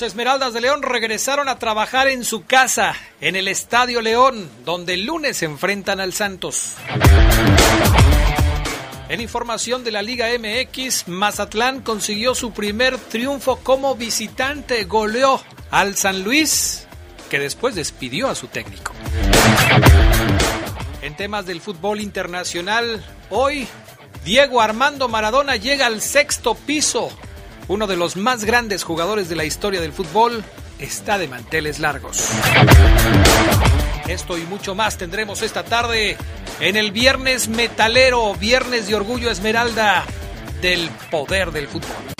Los Esmeraldas de León regresaron a trabajar en su casa, en el Estadio León, donde el lunes se enfrentan al Santos. En información de la Liga MX, Mazatlán consiguió su primer triunfo como visitante, goleó al San Luis, que después despidió a su técnico. En temas del fútbol internacional, hoy Diego Armando Maradona llega al sexto piso uno de los más grandes jugadores de la historia del fútbol, está de manteles largos. Esto y mucho más tendremos esta tarde en el Viernes Metalero, Viernes de Orgullo Esmeralda del Poder del Fútbol.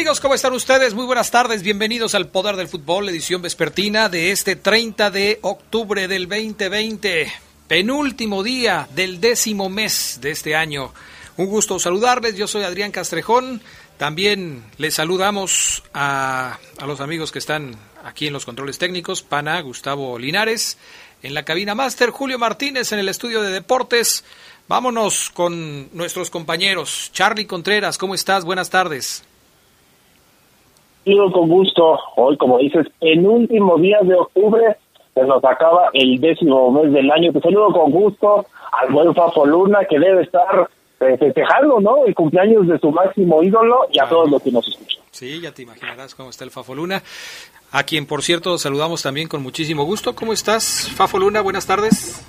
Amigos? ¿Cómo están ustedes? Muy buenas tardes, bienvenidos al Poder del Fútbol, edición vespertina de este 30 de octubre del 2020, penúltimo día del décimo mes de este año. Un gusto saludarles, yo soy Adrián Castrejón, también les saludamos a, los amigos que están aquí en los controles técnicos, Pana, Gustavo Linares, en la cabina máster, Julio Martínez en el estudio de deportes. Vámonos con nuestros compañeros. Charlie Contreras, ¿cómo estás? Buenas tardes. Digo con gusto, hoy como dices, en último día de octubre se nos acaba el décimo mes del año. Te saludo con gusto al buen Fafo Luna que debe estar festejando, ¿no? El cumpleaños de su máximo ídolo y a todos los que nos escuchan. Sí, ya te imaginarás cómo está el Fafo Luna, a quien por cierto saludamos también con muchísimo gusto. ¿Cómo estás, Fafo Luna? Buenas tardes.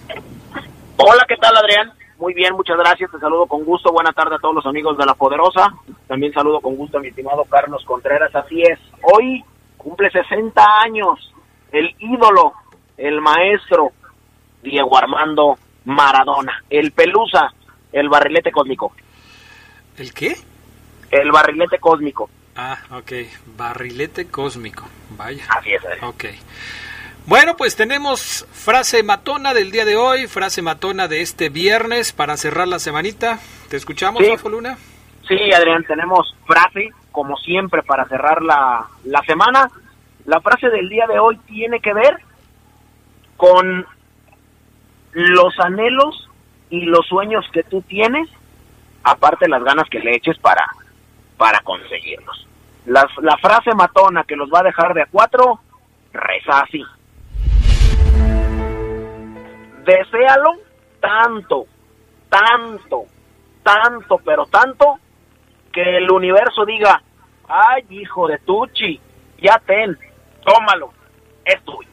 Hola, ¿qué tal, Adrián? Muy bien, muchas gracias. Te saludo con gusto. Buenas tardes a todos los amigos de La Poderosa. También saludo con gusto a mi estimado Carlos Contreras. Así es, hoy cumple 60 años el ídolo, el maestro Diego Armando Maradona, el Pelusa, el barrilete cósmico. ¿El qué? El barrilete cósmico. Ah, ok. Barrilete cósmico. Vaya. Así es. ¿eh? Ok. Bueno, pues tenemos frase matona del día de hoy, frase matona de este viernes para cerrar la semanita. ¿Te escuchamos, Sí. Fafo Luna? Sí, Adrián, tenemos frase, como siempre, para cerrar la, la semana. La frase del día de hoy tiene que ver con los anhelos y los sueños que tú tienes, aparte las ganas que le eches para, para conseguirlos. La, la frase matona que los va a dejar de a cuatro reza así. Deséalo tanto, tanto, tanto, pero tanto, que el universo diga, ay, hijo de Tucci, ya ten, tómalo, es tuyo.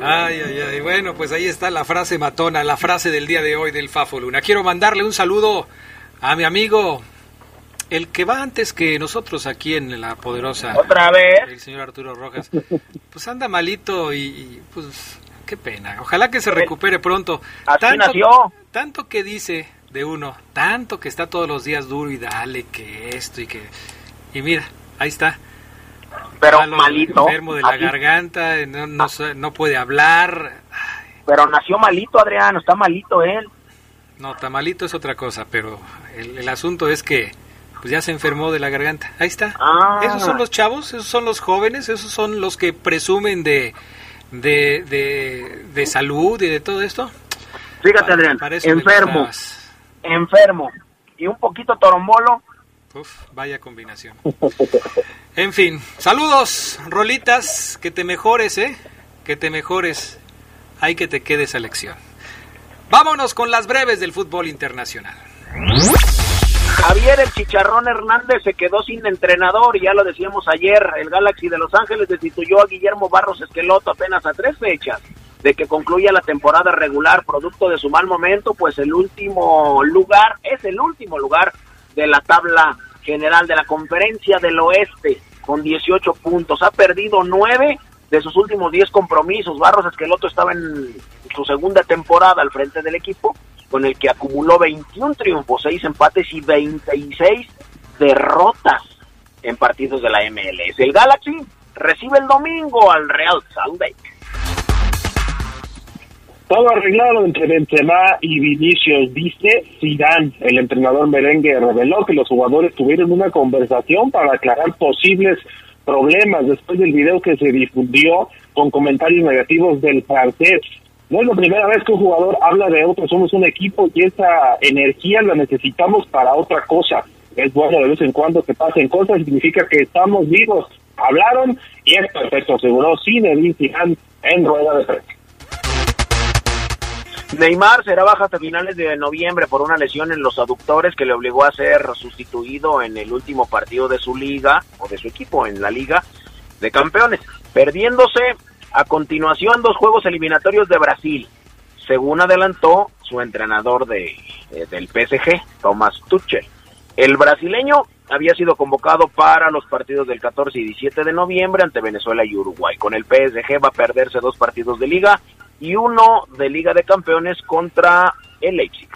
Ay, ay, ay. Bueno, pues ahí está la frase matona, la frase del día de hoy del Fafo Luna. Quiero mandarle un saludo a mi amigo, el que va antes que nosotros aquí en la poderosa. Otra vez. El señor Arturo Rojas. Pues anda malito y, y, pues qué pena. Ojalá que se recupere pronto. Así nació. Tanto que dice de uno, tanto que está todos los días duro y dale que esto y que... Y mira, ahí está. Pero Malo, malito. Enfermo de la así- garganta, no, no, puede hablar. Pero nació malito, Adrián, está malito él. No, tamalito es otra cosa, pero el, el asunto es que pues ya se enfermó de la garganta. Ahí está. Ah. Esos son los chavos, esos son los jóvenes, esos son los que presumen de, de, de, de salud y de todo esto. Fíjate, Adrián, para enfermo, enfermo y un poquito torombolo. Uf, vaya combinación. En fin, saludos, Rolitas, que te mejores, ¿eh? Que te mejores. Hay que te quede esa lección. Vámonos con las breves del fútbol internacional. Javier el Chicharrón Hernández se quedó sin entrenador, ya lo decíamos ayer, el Galaxy de Los Ángeles destituyó a Guillermo Barros Esqueloto apenas a tres fechas de que concluya la temporada regular producto de su mal momento, pues el último lugar es el último lugar de la tabla general de la conferencia del oeste con 18 puntos. Ha perdido 9 de sus últimos 10 compromisos. Barros Esqueloto estaba en su segunda temporada al frente del equipo, con el que acumuló 21 triunfos, 6 empates y 26 derrotas en partidos de la MLS. El Galaxy recibe el domingo al Real Salt Lake. Todo arreglado entre Benzema y Vinicius, dice Zidane. El entrenador merengue reveló que los jugadores tuvieron una conversación para aclarar posibles problemas después del video que se difundió con comentarios negativos del francés. No es la primera vez que un jugador habla de otro, somos un equipo y esa energía la necesitamos para otra cosa. Es bueno de vez en cuando que pasen cosas, significa que estamos vivos. Hablaron y es perfecto, aseguró Zinedine Zidane en rueda de prensa. Neymar será baja hasta finales de noviembre por una lesión en los aductores que le obligó a ser sustituido en el último partido de su liga o de su equipo en la liga de campeones, perdiéndose a continuación dos juegos eliminatorios de Brasil, según adelantó su entrenador de, eh, del PSG, Thomas Tuchel. El brasileño había sido convocado para los partidos del 14 y 17 de noviembre ante Venezuela y Uruguay. Con el PSG va a perderse dos partidos de liga y uno de Liga de Campeones contra el Leipzig.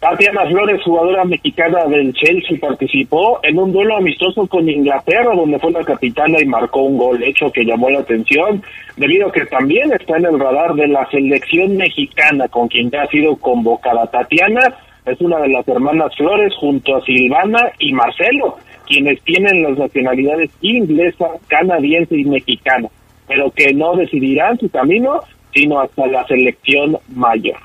Tatiana Flores, jugadora mexicana del Chelsea, participó en un duelo amistoso con Inglaterra, donde fue la capitana y marcó un gol hecho que llamó la atención, debido a que también está en el radar de la selección mexicana, con quien ya ha sido convocada. Tatiana es una de las hermanas Flores junto a Silvana y Marcelo, quienes tienen las nacionalidades inglesa, canadiense y mexicana, pero que no decidirán su camino sino hasta la selección mayor.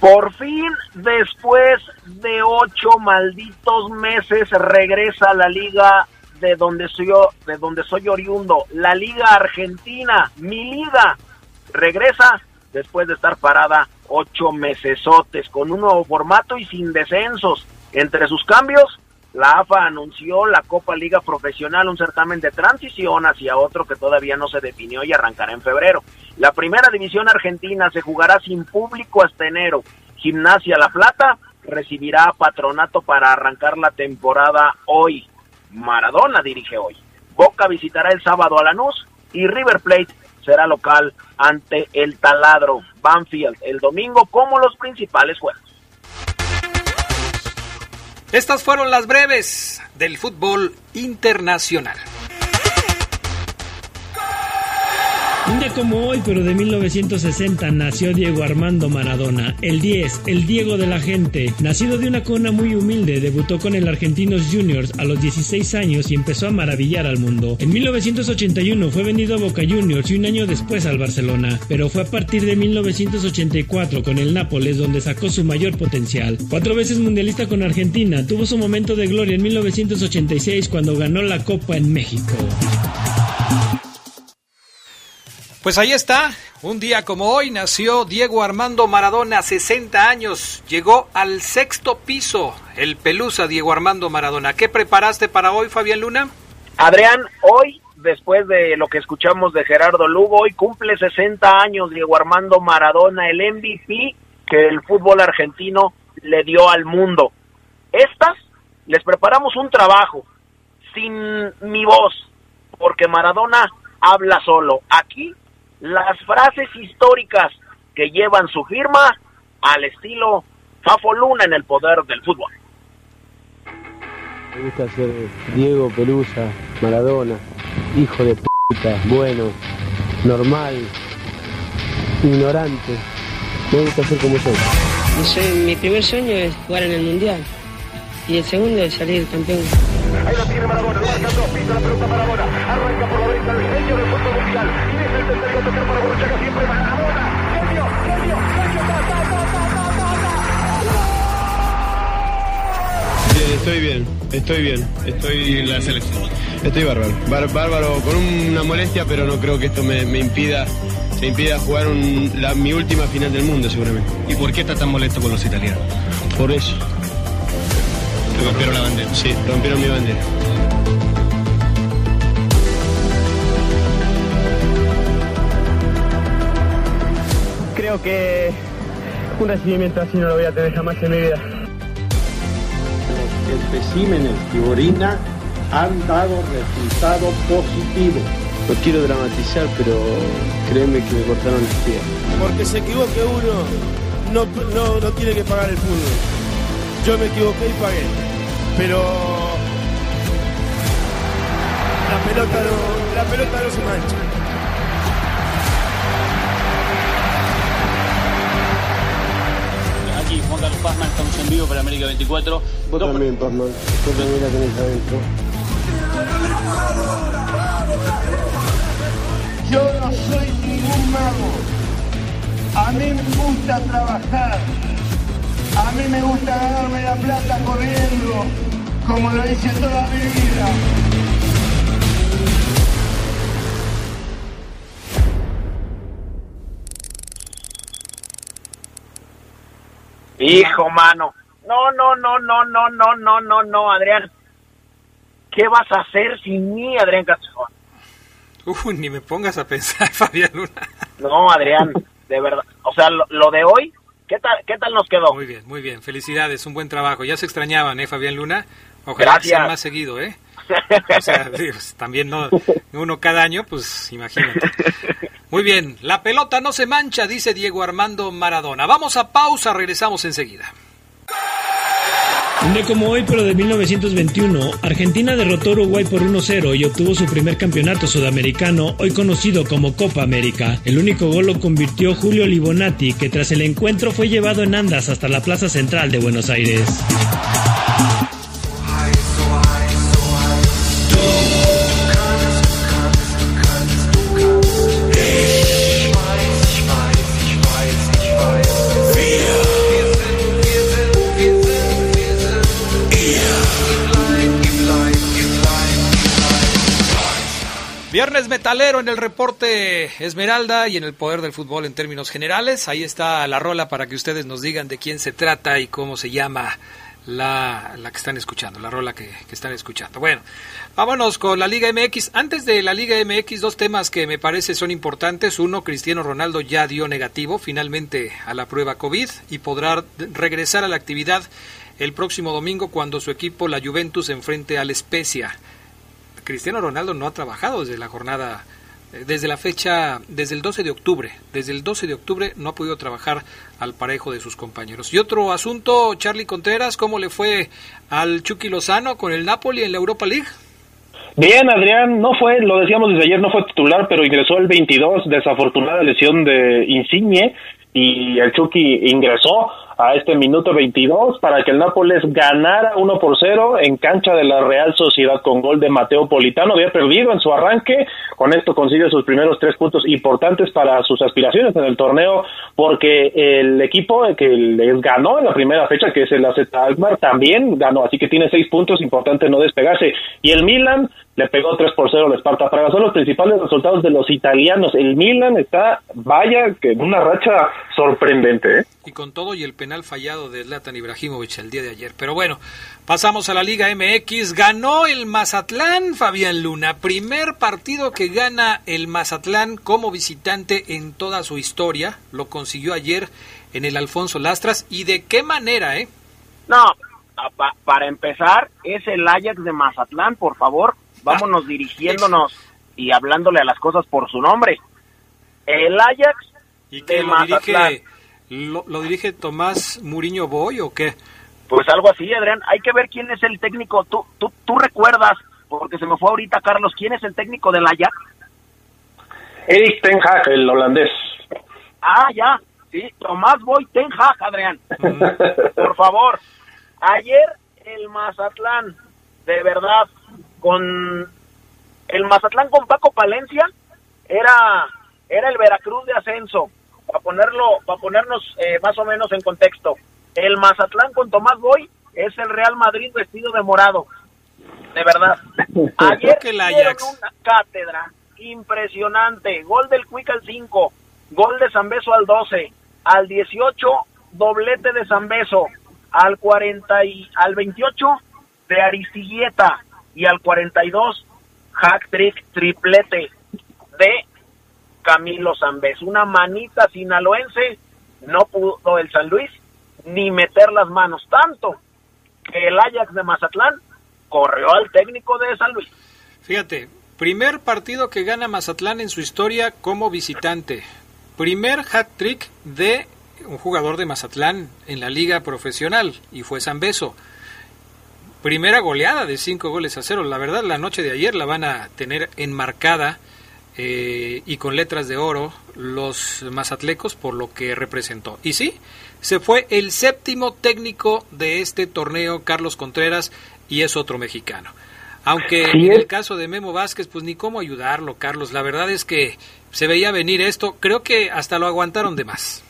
Por fin, después de ocho malditos meses, regresa a la liga de donde soy de donde soy oriundo, la Liga Argentina, mi liga, regresa después de estar parada ocho mesesotes con un nuevo formato y sin descensos. Entre sus cambios, la AFA anunció la Copa Liga Profesional, un certamen de transición hacia otro que todavía no se definió y arrancará en febrero. La primera división argentina se jugará sin público hasta enero. Gimnasia La Plata recibirá patronato para arrancar la temporada hoy. Maradona dirige hoy. Boca visitará el sábado a Lanús y River Plate será local ante el Taladro Banfield el domingo como los principales juegos. Estas fueron las breves del fútbol internacional. Un día como hoy, pero de 1960, nació Diego Armando Maradona, el 10, el Diego de la gente. Nacido de una cuna muy humilde, debutó con el Argentinos Juniors a los 16 años y empezó a maravillar al mundo. En 1981 fue vendido a Boca Juniors y un año después al Barcelona, pero fue a partir de 1984 con el Nápoles donde sacó su mayor potencial. Cuatro veces mundialista con Argentina, tuvo su momento de gloria en 1986 cuando ganó la Copa en México. Pues ahí está, un día como hoy nació Diego Armando Maradona, 60 años, llegó al sexto piso, el Pelusa Diego Armando Maradona. ¿Qué preparaste para hoy, Fabián Luna? Adrián, hoy, después de lo que escuchamos de Gerardo Lugo, hoy cumple 60 años Diego Armando Maradona, el MVP que el fútbol argentino le dio al mundo. Estas les preparamos un trabajo sin mi voz, porque Maradona habla solo. Aquí las frases históricas que llevan su firma al estilo Fafo Luna en el poder del fútbol. Me gusta ser Diego Pelusa, Maradona, hijo de puta, bueno, normal, ignorante. Me gusta ser como soy. No sé, mi primer sueño es jugar en el Mundial y el segundo es salir campeón. Ahí la tiene Maradona, lo marcan dos, pisa la pelota Maradona. Arranca por la derecha el genio del fútbol mundial. Y es el tercero a tocar para Borruchaga, siempre Maradona. Genio, genio, genio, ta, ta, ta, ta, ta, ta. Bien, estoy bien, estoy bien, estoy en la selección. Estoy bárbaro, bárbaro, con una molestia, pero no creo que esto me, me impida se impida jugar un, la, mi última final del mundo seguramente. ¿Y por qué está tan molesto con los italianos? Por eso. Rompieron la bandera. Sí, rompieron mi bandera. Creo que un recibimiento así no lo voy a tener jamás en mi vida. Los especímenes de orina han dado resultado positivo. No quiero dramatizar, pero créeme que me cortaron los pies. Porque se equivoque uno, no, no, no tiene que pagar el fútbol. Yo me equivoqué y pagué. Pero la pelota no, la pelota no se mancha. Aquí, Juan Carlos Pazman, estamos en vivo para América 24. Vos también, Pazman. Vos también la tenés adentro. Yo no soy ningún mago. A mí me gusta trabajar. A mí me gusta ganarme la plata corriendo, como lo hice toda mi vida. Hijo, mano. No, no, no, no, no, no, no, no, no, Adrián. ¿Qué vas a hacer sin mí, Adrián Castro? Uy, ni me pongas a pensar, Fabián Luna. No, Adrián, de verdad. O sea, lo, lo de hoy, ¿qué tal, ¿qué tal nos quedó? Muy bien, muy bien. Felicidades, un buen trabajo. Ya se extrañaban, ¿eh, Fabián Luna? Ojalá que sea más seguido, ¿eh? O sea, también no uno cada año, pues imagínate. Muy bien, la pelota no se mancha, dice Diego Armando Maradona. Vamos a pausa, regresamos enseguida. Día como hoy, pero de 1921, Argentina derrotó a Uruguay por 1-0 y obtuvo su primer campeonato sudamericano, hoy conocido como Copa América. El único gol lo convirtió Julio Libonati, que tras el encuentro fue llevado en andas hasta la Plaza Central de Buenos Aires. Viernes metalero en el reporte Esmeralda y en el poder del fútbol en términos generales. Ahí está la rola para que ustedes nos digan de quién se trata y cómo se llama la, la que están escuchando, la rola que, están escuchando. Bueno, vámonos con la Liga MX. Antes de la Liga MX, dos temas que me parece son importantes. Uno, Cristiano Ronaldo ya dio negativo finalmente a la prueba COVID y podrá regresar a la actividad el próximo domingo cuando su equipo, la Juventus, enfrente al Spezia. Cristiano Ronaldo no ha trabajado desde la jornada, eh, desde la fecha, desde el 12 de octubre. Desde el 12 de octubre no ha podido trabajar al parejo de sus compañeros. Y otro asunto, Charlie Contreras, ¿cómo le fue al Chucky Lozano con el Napoli en la Europa League? Bien, Adrián, no fue, lo decíamos desde ayer, no fue titular, pero ingresó el 22, desafortunada lesión de Insigne, y el Chucky ingresó a este minuto 22 para que el Nápoles ganara 1 por 0 en cancha de la Real Sociedad con gol de Mateo Politano. Había perdido en su arranque, con esto consigue sus primeros tres puntos importantes para sus aspiraciones en el torneo, porque el equipo que les ganó en la primera fecha, que es el AZ Alkmaar, también ganó, así que tiene seis puntos, importante no despegarse. Y el Milan le pegó 3 por 0 al Sparta Praga. Son los principales resultados de los italianos. El Milan está, vaya, que en una racha sorprendente, ¿eh? Y con todo y el penal fallado de Zlatan Ibrahimovic el día de ayer. Pero bueno, pasamos a la Liga MX. Ganó el Mazatlán, Fabián Luna. Primer partido que gana el Mazatlán como visitante en toda su historia. Lo consiguió ayer en el Alfonso Lastras. ¿Y de qué manera, eh? No, para empezar, es el Ajax de Mazatlán, por favor. Vámonos dirigiéndonos y hablándole a las cosas por su nombre. El Ajax ¿Y de que lo Mazatlán. dirige, lo, lo dirige Tomás Muriño Boy o qué? Pues algo así, Adrián. Hay que ver quién es el técnico. Tú, tú, tú recuerdas, porque se me fue ahorita, Carlos, quién es el técnico del Ajax. Eric Ten Hag, el holandés. Ah, ya. Sí, Tomás Boy Ten Hag, Adrián. Por favor. Ayer el Mazatlán, de verdad, con el Mazatlán con Paco Palencia era era el Veracruz de ascenso. Para ponerlo, para ponernos eh, más o menos en contexto. El Mazatlán con Tomás Boy es el Real Madrid vestido de morado. De verdad. Ayer que el dieron Ajax. una cátedra impresionante. Gol del Quick al 5, gol de Zambeso al 12, al 18 doblete de Zambeso, al 40 y al 28 de Aristigueta y al 42 hack trick triplete de Camilo Zambeso. Una manita sinaloense, no pudo el San Luis ni meter las manos tanto que el Ajax de Mazatlán corrió al técnico de San Luis. Fíjate, primer partido que gana Mazatlán en su historia como visitante. Primer hat trick de un jugador de Mazatlán en la liga profesional y fue Zambeso. Primera goleada de cinco goles a cero. La verdad, la noche de ayer la van a tener enmarcada eh, y con letras de oro los mazatlecos por lo que representó. Y sí, se fue el séptimo técnico de este torneo, Carlos Contreras, y es otro mexicano. Aunque en el caso de Memo Vázquez, pues ni cómo ayudarlo, Carlos. La verdad es que se veía venir esto. Creo que hasta lo aguantaron de más.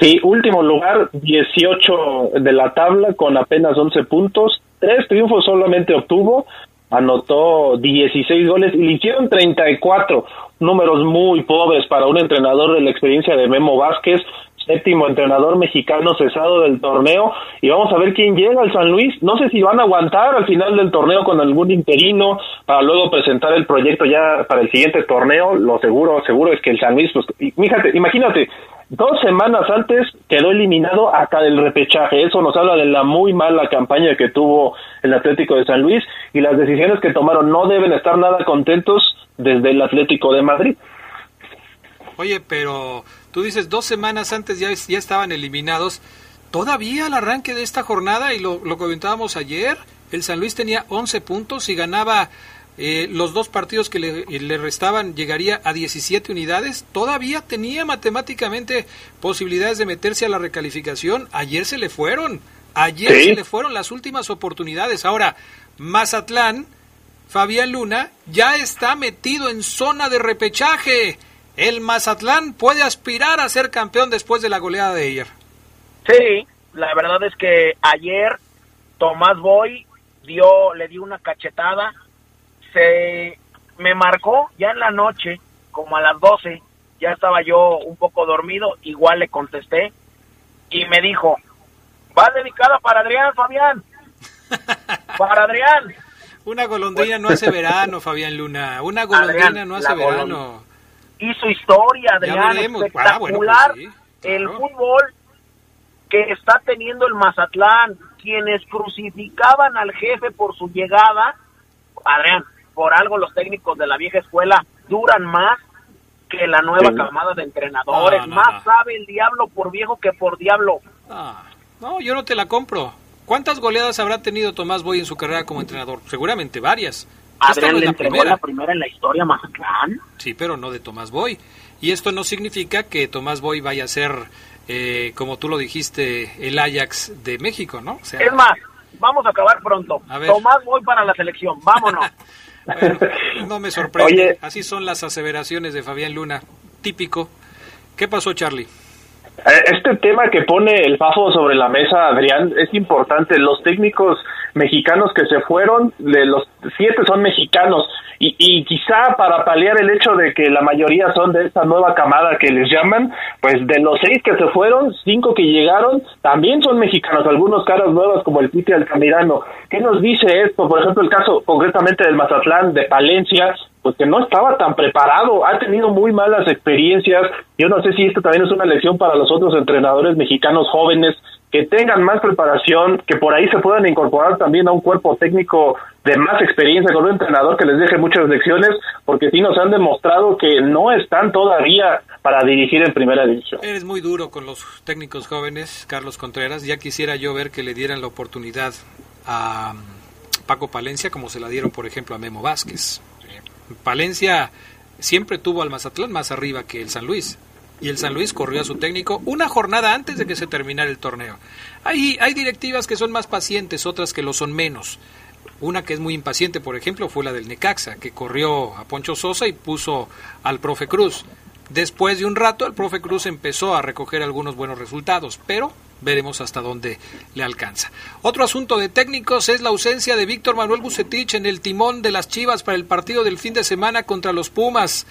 Sí, último lugar, 18 de la tabla con apenas 11 puntos. Tres triunfos solamente obtuvo. Anotó 16 goles y le hicieron 34. Números muy pobres para un entrenador de la experiencia de Memo Vázquez. Séptimo entrenador mexicano cesado del torneo. Y vamos a ver quién llega al San Luis. No sé si van a aguantar al final del torneo con algún interino para luego presentar el proyecto ya para el siguiente torneo. Lo seguro, seguro es que el San Luis, pues, fíjate, imagínate, Dos semanas antes quedó eliminado hasta del repechaje. Eso nos habla de la muy mala campaña que tuvo el Atlético de San Luis y las decisiones que tomaron no deben estar nada contentos desde el Atlético de Madrid. Oye, pero tú dices dos semanas antes ya, ya estaban eliminados. Todavía al arranque de esta jornada, y lo, lo comentábamos ayer, el San Luis tenía 11 puntos y ganaba eh, los dos partidos que le, le restaban, llegaría a 17 unidades. Todavía tenía matemáticamente posibilidades de meterse a la recalificación. Ayer se le fueron. Ayer Sí. se le fueron las últimas oportunidades. Ahora, Mazatlán, Fabián Luna, ya está metido en zona de repechaje. El Mazatlán puede aspirar a ser campeón después de la goleada de ayer. Sí, la verdad es que ayer Tomás Boy dio, le dio una cachetada, se me marcó ya en la noche, como a las 12, ya estaba yo un poco dormido, igual le contesté y me dijo, va dedicada para Adrián, Fabián, para Adrián. Una golondrina no hace verano, Fabián Luna. Una golondrina Adrián, no hace verano. hizo historia, Ya Adrián, espectacular Ah, bueno, pues sí, el fútbol que está teniendo el Mazatlán, quienes crucificaban al jefe por su llegada, Adrián, por algo los técnicos de la vieja escuela duran más que la nueva Sí. camada de entrenadores, No, no, más no. sabe el diablo por viejo que por diablo. Ah, no, yo no te la compro. ¿Cuántas goleadas habrá tenido Tomás Boy en su carrera como entrenador? Seguramente varias. Esta Adrián no le la entregó primera. la primera en la historia Mazatlán. Sí, pero no de Tomás Boy. Y esto no significa que Tomás Boy vaya a ser, eh, como tú lo dijiste, el Ajax de México, ¿no? O sea, Es más, vamos a acabar pronto. A ver. Tomás voy para la selección, vámonos. no me sorprende. Oye. Así son las aseveraciones de Fabián Luna. Típico. ¿Qué pasó, Charlie? Eh, Este tema que pone el Fafo sobre la mesa, Adrián, es importante. Los técnicos mexicanos que se fueron, de los siete son mexicanos. Y, y quizá para paliar el hecho de que la mayoría son de esta nueva camada que les llaman, pues de los seis que se fueron, cinco que llegaron, también son mexicanos, algunos caras nuevas como el Piti Altamirano. ¿Qué nos dice esto? Por ejemplo, el caso concretamente del Mazatlán, de Palencia, pues que no estaba tan preparado, ha tenido muy malas experiencias. Yo no sé si esto también es una lección para los otros entrenadores mexicanos jóvenes que tengan más preparación, que por ahí se puedan incorporar también a un cuerpo técnico de más experiencia, con un entrenador que les deje muchas lecciones, porque sí nos han demostrado que no están todavía para dirigir en primera división. Eres muy duro con los técnicos jóvenes, Carlos Contreras. Ya quisiera yo ver que le dieran la oportunidad a mm, Paco Palencia como se la dieron, por ejemplo, a Memo Vázquez. Palencia siempre tuvo al Mazatlán más arriba que el San Luis. Y el San Luis corrió a su técnico una jornada antes de que se terminara el torneo. Hay, hay directivas que son más pacientes, otras que lo son menos. Una que es muy impaciente, por ejemplo, fue la del Necaxa, que corrió a Poncho Sosa y puso al profe Cruz. Después de un rato, el profe Cruz empezó a recoger algunos buenos resultados, pero veremos hasta dónde le alcanza. Otro asunto de técnicos es la ausencia de Víctor Manuel Bucetich en el timón de las Chivas para el partido del fin de semana contra los Pumas.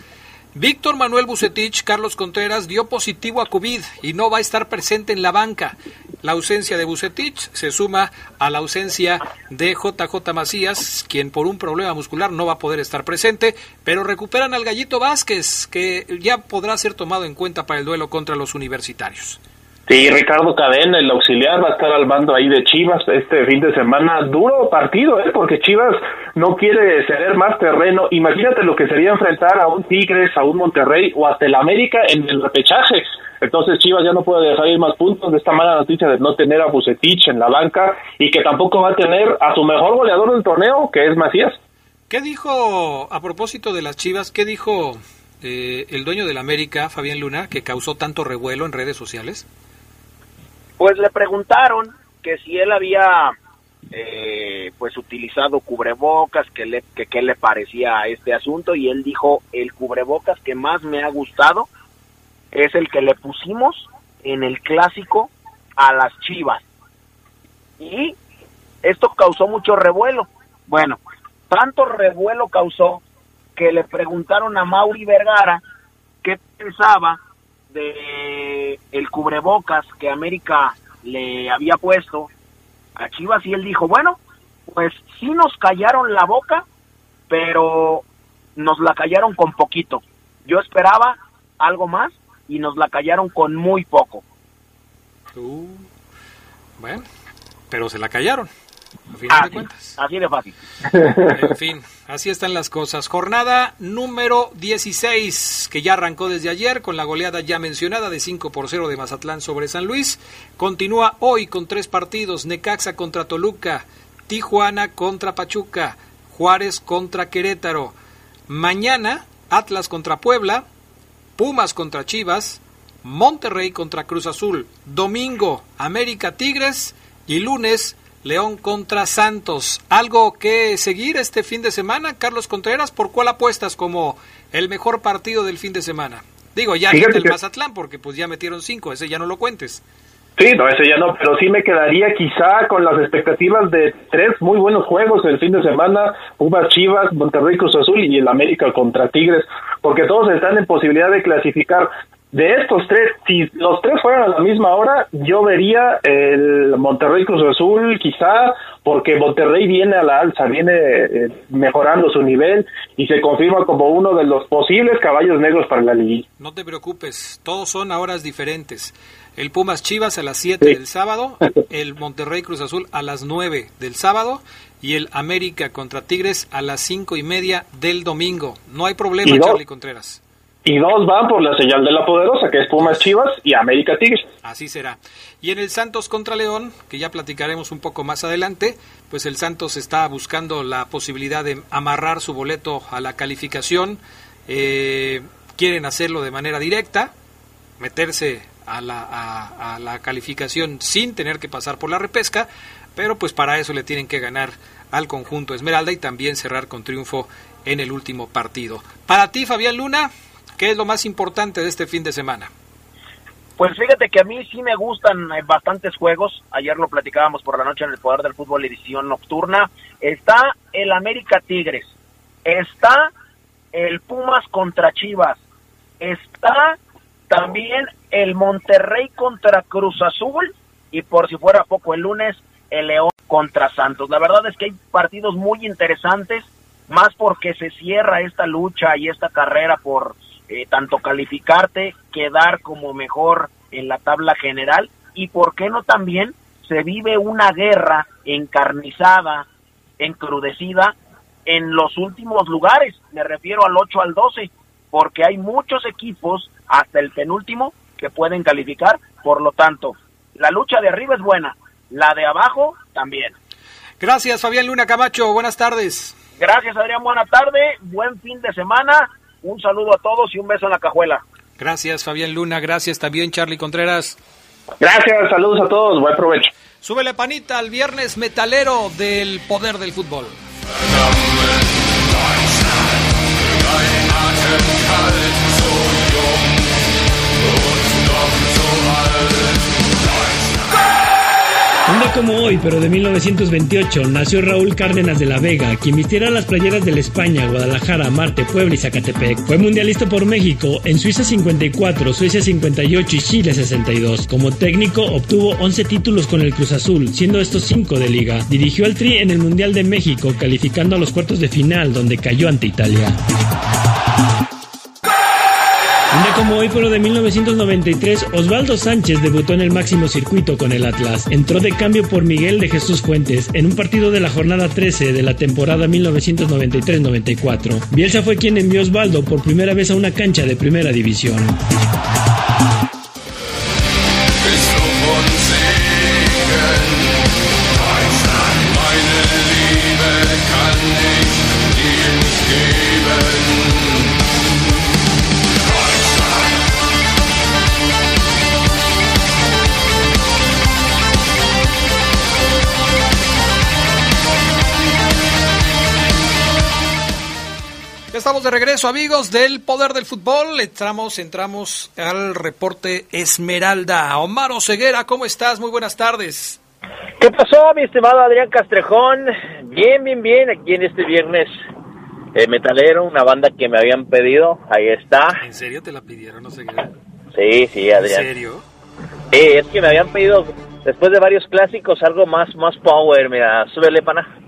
Víctor Manuel Bucetich, Carlos Contreras, dio positivo a COVID y no va a estar presente en la banca. La ausencia de Bucetich se suma a la ausencia de JJ Macías, quien por un problema muscular no va a poder estar presente, pero recuperan al Gallito Vázquez, que ya podrá ser tomado en cuenta para el duelo contra los universitarios. Sí, Ricardo Cadena, el auxiliar, va a estar al mando ahí de Chivas este fin de semana. Duro partido, ¿eh? porque Chivas no quiere ceder más terreno. Imagínate lo que sería enfrentar a un Tigres, a un Monterrey o hasta el América en el repechaje. Entonces Chivas ya no puede dejar ir más puntos de esta mala noticia de no tener a Bucetich en la banca y que tampoco va a tener a su mejor goleador del torneo, que es Macías. ¿Qué dijo, a propósito de las Chivas, qué dijo eh, el dueño del América, Fabián Luna, que causó tanto revuelo en redes sociales? Pues le preguntaron que si él había eh, pues utilizado cubrebocas, que le que qué le parecía a este asunto y él dijo el cubrebocas que más me ha gustado es el que le pusimos en el clásico a las Chivas. Y esto causó mucho revuelo. Bueno, tanto revuelo causó que le preguntaron a Mauri Vergara qué pensaba de el cubrebocas que América le había puesto a Chivas y él dijo, bueno, pues sí nos callaron la boca, pero nos la callaron con poquito. Yo esperaba algo más y nos la callaron con muy poco. Uh, bueno, pero se la callaron. A final así, de cuentas. así de fácil. En fin, así están las cosas. Jornada número 16, que ya arrancó desde ayer con la goleada ya mencionada de 5 por 0 de Mazatlán sobre San Luis. Continúa hoy con tres partidos, Necaxa contra Toluca, Tijuana contra Pachuca, Juárez contra Querétaro. Mañana, Atlas contra Puebla, Pumas contra Chivas, Monterrey contra Cruz Azul. Domingo, América Tigres y lunes, León contra Santos. ¿Algo que seguir este fin de semana, Carlos Contreras? ¿Por cuál apuestas como el mejor partido del fin de semana? Digo, ya quita el que- Mazatlán porque pues ya metieron cinco, ese ya no lo cuentes. Sí, no, ese ya no, pero sí me quedaría quizá con las expectativas de tres muy buenos juegos el fin de semana, Pumas Chivas, Monterrey Cruz Azul y el América contra Tigres, porque todos están en posibilidad de clasificar. De estos tres, si los tres fueran a la misma hora, yo vería el Monterrey Cruz Azul quizá, porque Monterrey viene a la alza, viene eh, mejorando su nivel y se confirma como uno de los posibles caballos negros para la liguilla. No te preocupes, todos son a horas diferentes. El Pumas Chivas a las 7 del sábado, el Monterrey Cruz Azul a las 9 del sábado y el América contra Tigres a las cinco y media del domingo. No hay problema, Charlie Contreras. Y dos van por la señal de la poderosa, que es Pumas Chivas y América Tigres. Así será. Y en el Santos contra León, que ya platicaremos un poco más adelante, pues el Santos está buscando la posibilidad de amarrar su boleto a la calificación. Eh, quieren hacerlo de manera directa, meterse a la, a, a la calificación sin tener que pasar por la repesca, pero pues para eso le tienen que ganar al conjunto Esmeralda y también cerrar con triunfo en el último partido. Para ti, Fabián Luna, ¿qué es lo más importante de este fin de semana? Pues fíjate que a mí sí me gustan eh, bastantes juegos. Ayer lo platicábamos por la noche en el Poder del Fútbol edición nocturna. Está el América Tigres. Está el Pumas contra Chivas. Está también el Monterrey contra Cruz Azul. Y por si fuera poco, el lunes el León contra Santos. La verdad es que hay partidos muy interesantes, más porque se cierra esta lucha y esta carrera por eh, tanto calificarte, quedar como mejor en la tabla general y por qué no también se vive una guerra encarnizada, encrudecida en los últimos lugares, me refiero al 8 al 12, porque hay muchos equipos hasta el penúltimo que pueden calificar, por lo tanto, la lucha de arriba es buena, la de abajo también. Gracias, Fabián Luna Camacho. Buenas tardes. Gracias, Adrián. Buena tarde. Buen fin de semana. Un saludo a todos y un beso en la cajuela. Gracias, Fabián Luna. Gracias también, Charlie Contreras. Gracias, saludos a todos, buen provecho. Súbele panita al viernes metalero del poder del fútbol. Como hoy, pero de 1928, nació Raúl Cárdenas de la Vega, quien vistiera las playeras de la España, Guadalajara, Marte, Puebla y Zacatepec. Fue mundialista por México en Suiza 54, Suecia 58 y Chile 62. Como técnico obtuvo 11 títulos con el Cruz Azul, siendo estos 5 de liga. Dirigió al Tri en el Mundial de México, calificando a los cuartos de final, donde cayó ante Italia. Un como hoy, pero de 1993, Osvaldo Sánchez debutó en el máximo circuito con el Atlas. Entró de cambio por Miguel de Jesús Fuentes en un partido de la jornada 13 de la temporada 1993-94. Bielsa fue quien envió a Osvaldo por primera vez a una cancha de primera división. Estamos de regreso, amigos del Poder del Fútbol. Entramos, entramos al reporte Esmeralda. Omar Ceguera, ¿cómo estás? Muy buenas tardes. ¿Qué pasó, mi estimado Adrián Castrejón? Bien, bien, bien, aquí en este viernes eh, metalero, una banda que me habían pedido. Ahí está. ¿En serio te la pidieron, Oseguera? Sí, sí, Adrián. ¿En serio? Eh, es que me habían pedido, después de varios clásicos, algo más, más power. Mira, súbele, pana.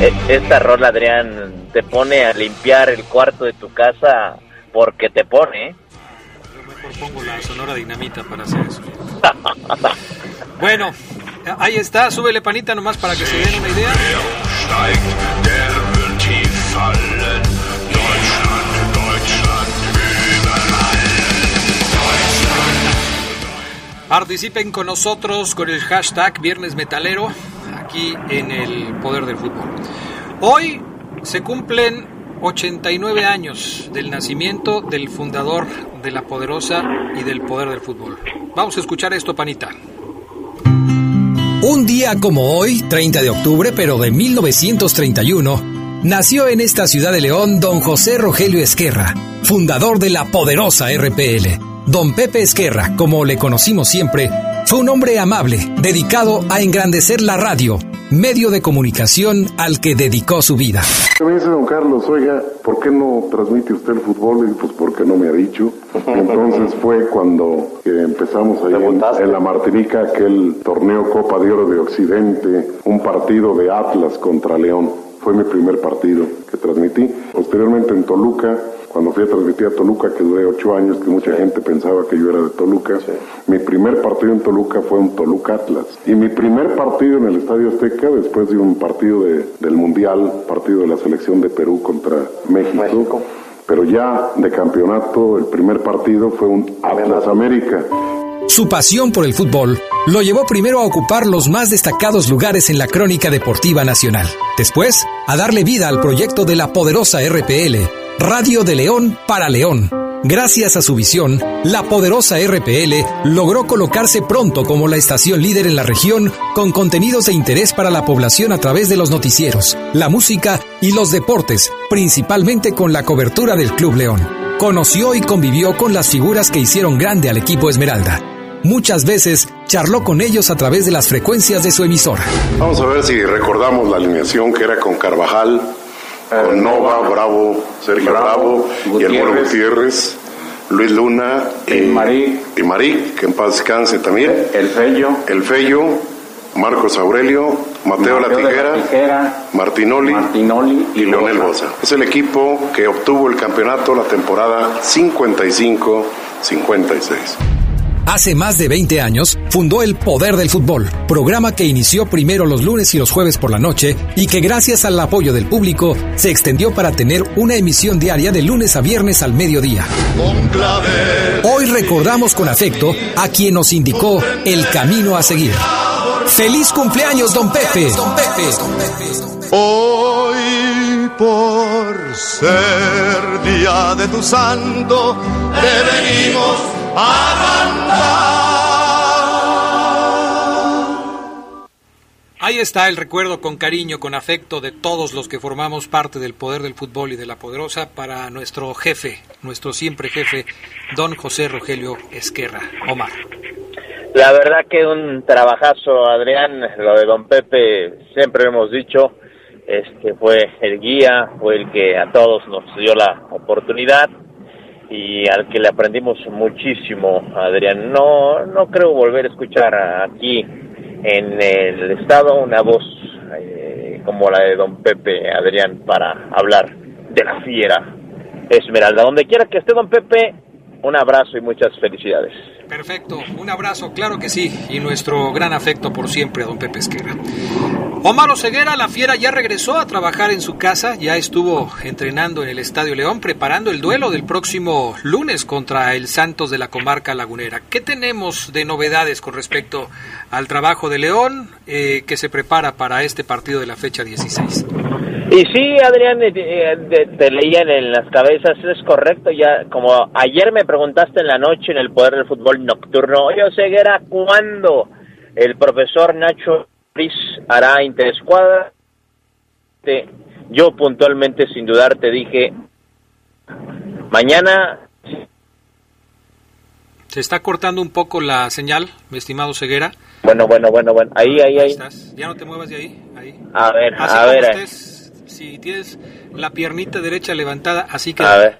Esta rola, Adrián, te pone a limpiar el cuarto de tu casa porque te pone. ¿eh? Yo mejor pongo la sonora dinamita para hacer eso. Bueno, ahí está, súbele panita nomás para que se den una idea. Participen con nosotros con el hashtag Viernes Metalero aquí en el Poder del Fútbol. Hoy se cumplen 89 años del nacimiento del fundador de la Poderosa y del Poder del Fútbol. Vamos a escuchar esto, panita. Un día como hoy, 30 de octubre, pero de 1931, nació en esta ciudad de León don José Rogelio Esquerra, fundador de la poderosa RPL. Don Pepe Esquerra, como le conocimos siempre, fue un hombre amable, dedicado a engrandecer la radio, medio de comunicación al que dedicó su vida. Me dice don Carlos, oiga, ¿por qué no transmite usted el fútbol? Y pues porque no me ha dicho. Entonces fue cuando eh, empezamos ahí en, en la Martinica, aquel torneo Copa de Oro de Occidente, un partido de Atlas contra León. Fue mi primer partido que transmití. Posteriormente en Toluca, cuando fui a transmitir a Toluca, que duré ocho años, que mucha gente pensaba que yo era de Toluca, mi primer partido en Toluca fue un Toluca Atlas. Y mi primer partido en el Estadio Azteca, después de un partido de- del Mundial, partido de la selección de Perú contra México, pero ya de campeonato, el primer partido fue un Atlas América. Su pasión por el fútbol lo llevó primero a ocupar los más destacados lugares en la crónica deportiva nacional. Después, a darle vida al proyecto de la poderosa RPL, Radio de León para León. Gracias a su visión, la poderosa RPL logró colocarse pronto como la estación líder en la región con contenidos de interés para la población a través de los noticieros, la música y los deportes, principalmente con la cobertura del Club León. Conoció y convivió con las figuras que hicieron grande al equipo Esmeralda. Muchas veces charló con ellos a través de las frecuencias de su emisora. Vamos a ver si recordamos la alineación que era con Carvajal, con Nova, Bravo, Sergio Bravo, y el Mono Gutiérrez, Luis Luna y, Marí. y Marí, que en paz descanse también. El Fello. El Fello, Marcos Aurelio, Mateo, La Tijera, Martinoli, y, Leonel Bosa. Es el equipo que obtuvo el campeonato la temporada 55-56. Hace más de 20 años fundó El Poder del Fútbol, programa que inició primero los lunes y los jueves por la noche y que gracias al apoyo del público se extendió para tener una emisión diaria de lunes a viernes al mediodía. Hoy recordamos con afecto a quien nos indicó el camino a seguir. ¡Feliz cumpleaños, don Pepe! Hoy por ser día de tu santo, te venimos. Ahí está el recuerdo con cariño, con afecto de todos los que formamos parte del poder del fútbol y de la poderosa para nuestro jefe, nuestro siempre jefe, don José Rogelio Esquerra. Omar. La verdad que un trabajazo, Adrián, lo de Don Pepe, siempre hemos dicho, este fue el guía, fue el que a todos nos dio la oportunidad y al que le aprendimos muchísimo, Adrián. No, no creo volver a escuchar aquí en el estado una voz eh, como la de Don Pepe, Adrián, para hablar de la fiera Esmeralda. Donde quiera que esté Don Pepe, un abrazo y muchas felicidades. Perfecto, un abrazo, claro que sí, y nuestro gran afecto por siempre a don Pepe Esquera. Omar Ceguera, la fiera, ya regresó a trabajar en su casa, ya estuvo entrenando en el Estadio León, preparando el duelo del próximo lunes contra el Santos de la comarca lagunera. ¿Qué tenemos de novedades con respecto al trabajo de León eh, que se prepara para este partido de la fecha 16? Y sí, Adrián, eh, eh, te, leían en las cabezas, es correcto, ya como ayer me preguntaste en la noche en el Poder del Fútbol Nocturno, oye, Ceguera, ¿cuándo el profesor Nacho Pris hará interescuadra? Yo puntualmente, sin dudar, te dije, mañana... Se está cortando un poco la señal, mi estimado Ceguera. Bueno, bueno, bueno, bueno, ahí, ahí, ahí. Ya no te muevas de ahí, ahí. A ver, a ver. Si tienes la piernita derecha levantada, así que... A ver,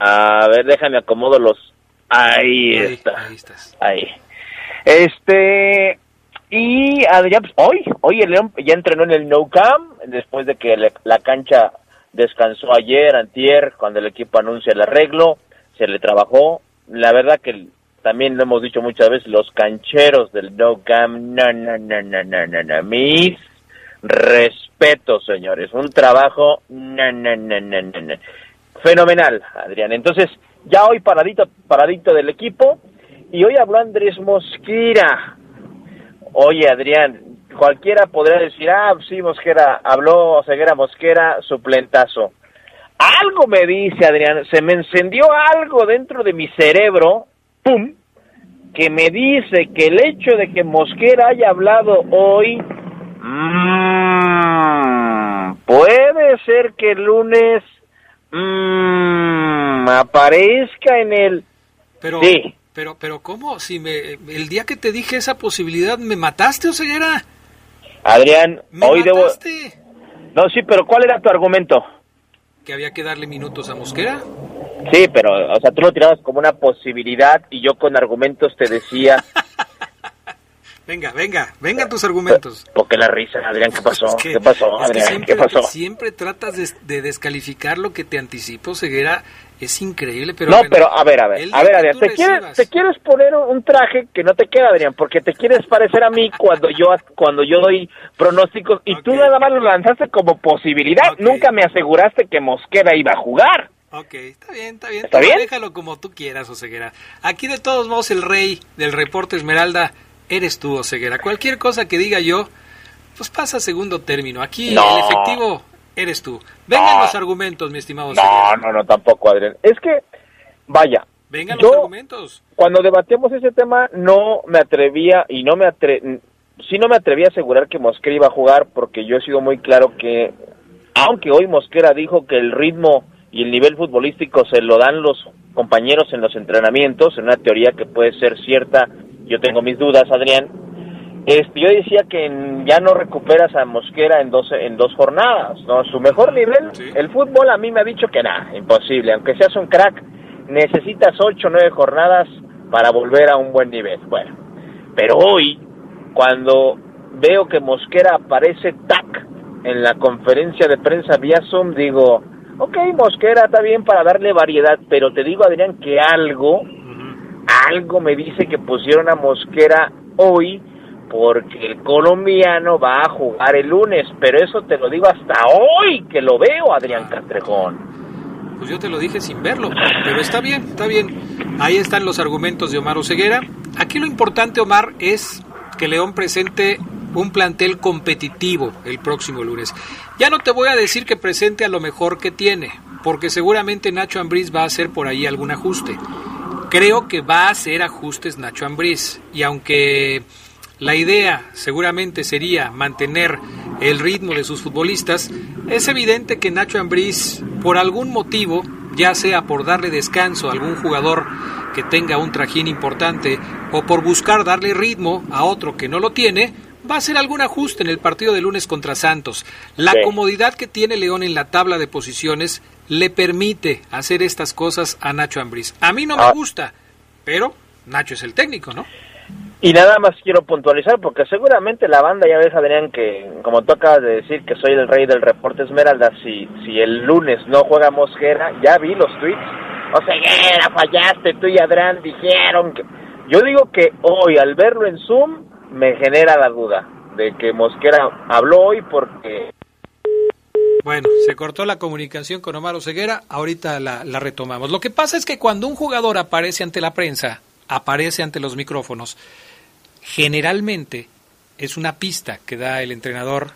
a ver, déjame acomodo los... Ahí, está. Ahí estás. Ahí. Este... Y Adrián, pues, hoy, hoy el León ya entrenó en el No Cam, después de que la cancha descansó ayer, antier, cuando el equipo anuncia el arreglo, se le trabajó. La verdad que también lo hemos dicho muchas veces, los cancheros del No Cam, no, no, no, no, no, no, no, mis respeto, señores. Un trabajo fenomenal, Adrián. Entonces, ya hoy paradito, paradito del equipo. Y hoy habló Andrés Mosquera. Oye, Adrián, cualquiera podría decir, ah, sí, Mosquera, habló Ceguera Mosquera, suplentazo. Algo me dice, Adrián, se me encendió algo dentro de mi cerebro, pum, que me dice que el hecho de que Mosquera haya hablado hoy Mm, puede ser que el lunes mm, aparezca en el... Pero, sí. pero, pero ¿cómo? Si me, el día que te dije esa posibilidad, ¿me mataste o ceguera? Adrián, hoy debo... No, sí, pero ¿cuál era tu argumento? Que había que darle minutos a Mosquera. Sí, pero, o sea, tú lo tirabas como una posibilidad y yo con argumentos te decía Venga, venga, vengan tus argumentos. Porque la risa, Adrián, ¿qué pasó? ¿Qué pasó, Adrián? siempre, ¿Qué pasó? Siempre tratas de, descalificar lo que te anticipo, Ceguera. Es increíble, pero... No, pero a ver, a ver, a ver, Adrián, te quieres, te quieres poner un traje que no te queda, Adrián, porque te quieres parecer a mí cuando yo cuando yo doy pronósticos y tú nada más lo lanzaste como posibilidad, nunca me aseguraste que Mosquera iba a jugar. Ok, está bien, está bien. ¿Está bien? Déjalo como tú quieras, Oseguera. Aquí de todos modos el rey del reporte Esmeralda eres tú, Oseguera. Cualquier cosa que diga yo, pues pasa a segundo término. Aquí el efectivo eres tú. Vengan los argumentos, mi estimado No, no, no, tampoco, Adrián. Es que, vaya. Vengan los argumentos. Cuando debatíamos ese tema, no me atrevía y no me atre... sí no me atrevía a asegurar que Mosquera iba a jugar porque yo he sido muy claro que, aunque hoy Mosquera dijo que el ritmo y el nivel futbolístico se lo dan los compañeros en los entrenamientos, en una teoría que puede ser cierta yo tengo mis dudas, Adrián. Este, yo decía que ya no recuperas a Mosquera en dos, en dos jornadas, ¿no? Su mejor nivel, el fútbol a mí me ha dicho que nada, imposible. Aunque seas un crack, necesitas ocho o nueve jornadas para volver a un buen nivel. Bueno, pero hoy, cuando veo que Mosquera aparece tac en la conferencia de prensa vía Zoom, digo, ok, Mosquera está bien para darle variedad, pero te digo, Adrián, que algo algo me dice que pusieron a Mosquera hoy porque el colombiano va a jugar el lunes, pero eso te lo digo hasta hoy que lo veo, Adrián Castrejón. Pues yo te lo dije sin verlo, pero está bien, está bien. Ahí están los argumentos de Omar Oseguera. Aquí lo importante, Omar, es que León presente un plantel competitivo el próximo lunes. Ya no te voy a decir que presente a lo mejor que tiene, porque seguramente Nacho Ambriz va a hacer por ahí algún ajuste. Creo que va a hacer ajustes Nacho Ambriz. Y aunque la idea seguramente sería mantener el ritmo de sus futbolistas, es evidente que Nacho Ambriz por algún motivo, ya sea por darle descanso a algún jugador que tenga un trajín importante o por buscar darle ritmo a otro que no lo tiene, va a hacer algún ajuste en el partido de lunes contra Santos. La comodidad que tiene León en la tabla de posiciones le permite hacer estas cosas a Nacho Ambriz. A mí no me ah. gusta, pero Nacho es el técnico, ¿no? Y nada más quiero puntualizar, porque seguramente la banda ya ves, Adrián, que como tú acabas de decir que soy el rey del reporte Esmeralda, si, si el lunes no juega Mosquera, ya vi los tweets. O sea, fallaste, tú y Adrián dijeron que... Yo digo que hoy, al verlo en Zoom, me genera la duda de que Mosquera habló hoy porque... Bueno, se cortó la comunicación con Omar Ceguera, ahorita la, la retomamos. Lo que pasa es que cuando un jugador aparece ante la prensa, aparece ante los micrófonos, generalmente es una pista que da el entrenador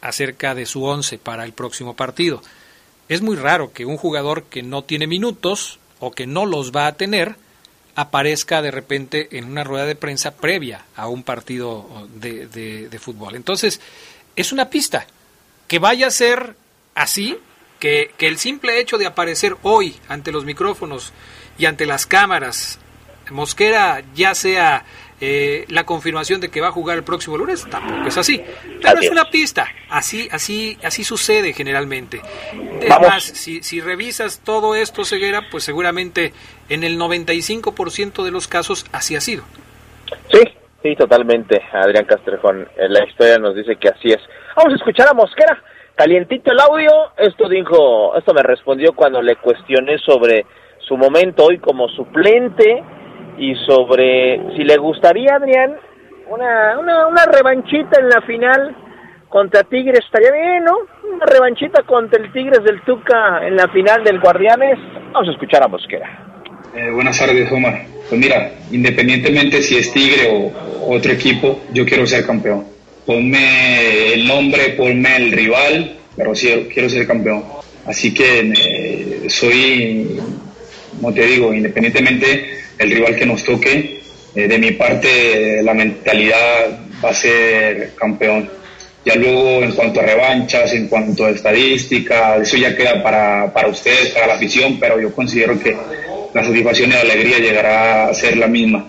acerca de su once para el próximo partido. Es muy raro que un jugador que no tiene minutos o que no los va a tener aparezca de repente en una rueda de prensa previa a un partido de, de, fútbol. Entonces, es una pista. Que vaya a ser así, que, que el simple hecho de aparecer hoy ante los micrófonos y ante las cámaras, Mosquera ya sea eh, la confirmación de que va a jugar el próximo lunes, tampoco es así. Pero es una pista, así, así, así sucede generalmente. Además, si, si revisas todo esto, Ceguera, pues seguramente en el 95% de los casos así ha sido. Sí, sí, totalmente, Adrián Castrejón. Eh, la historia nos dice que así es. Vamos a escuchar a Mosquera. Calientito el audio. Esto dijo, esto me respondió cuando le cuestioné sobre su momento hoy como suplente y sobre si le gustaría, Adrián, una, una, una revanchita en la final contra Tigres, estaría bien, ¿no? Una revanchita contra el Tigres del Tuca en la final del Guardianes. Vamos a escuchar a Mosquera. Eh, buenas tardes, Omar. Pues mira, independientemente si es Tigre o otro equipo, yo quiero ser campeón. Ponme el nombre, ponme el rival, pero sí quiero ser campeón. Así que eh, soy, como te digo, independientemente el rival que nos toque. Eh, de mi parte, la mentalidad va a ser campeón. Ya luego, en cuanto a revanchas, en cuanto a estadística, eso ya queda para, para ustedes, para la afición, pero yo considero que la satisfacción y la alegría llegará a ser la misma.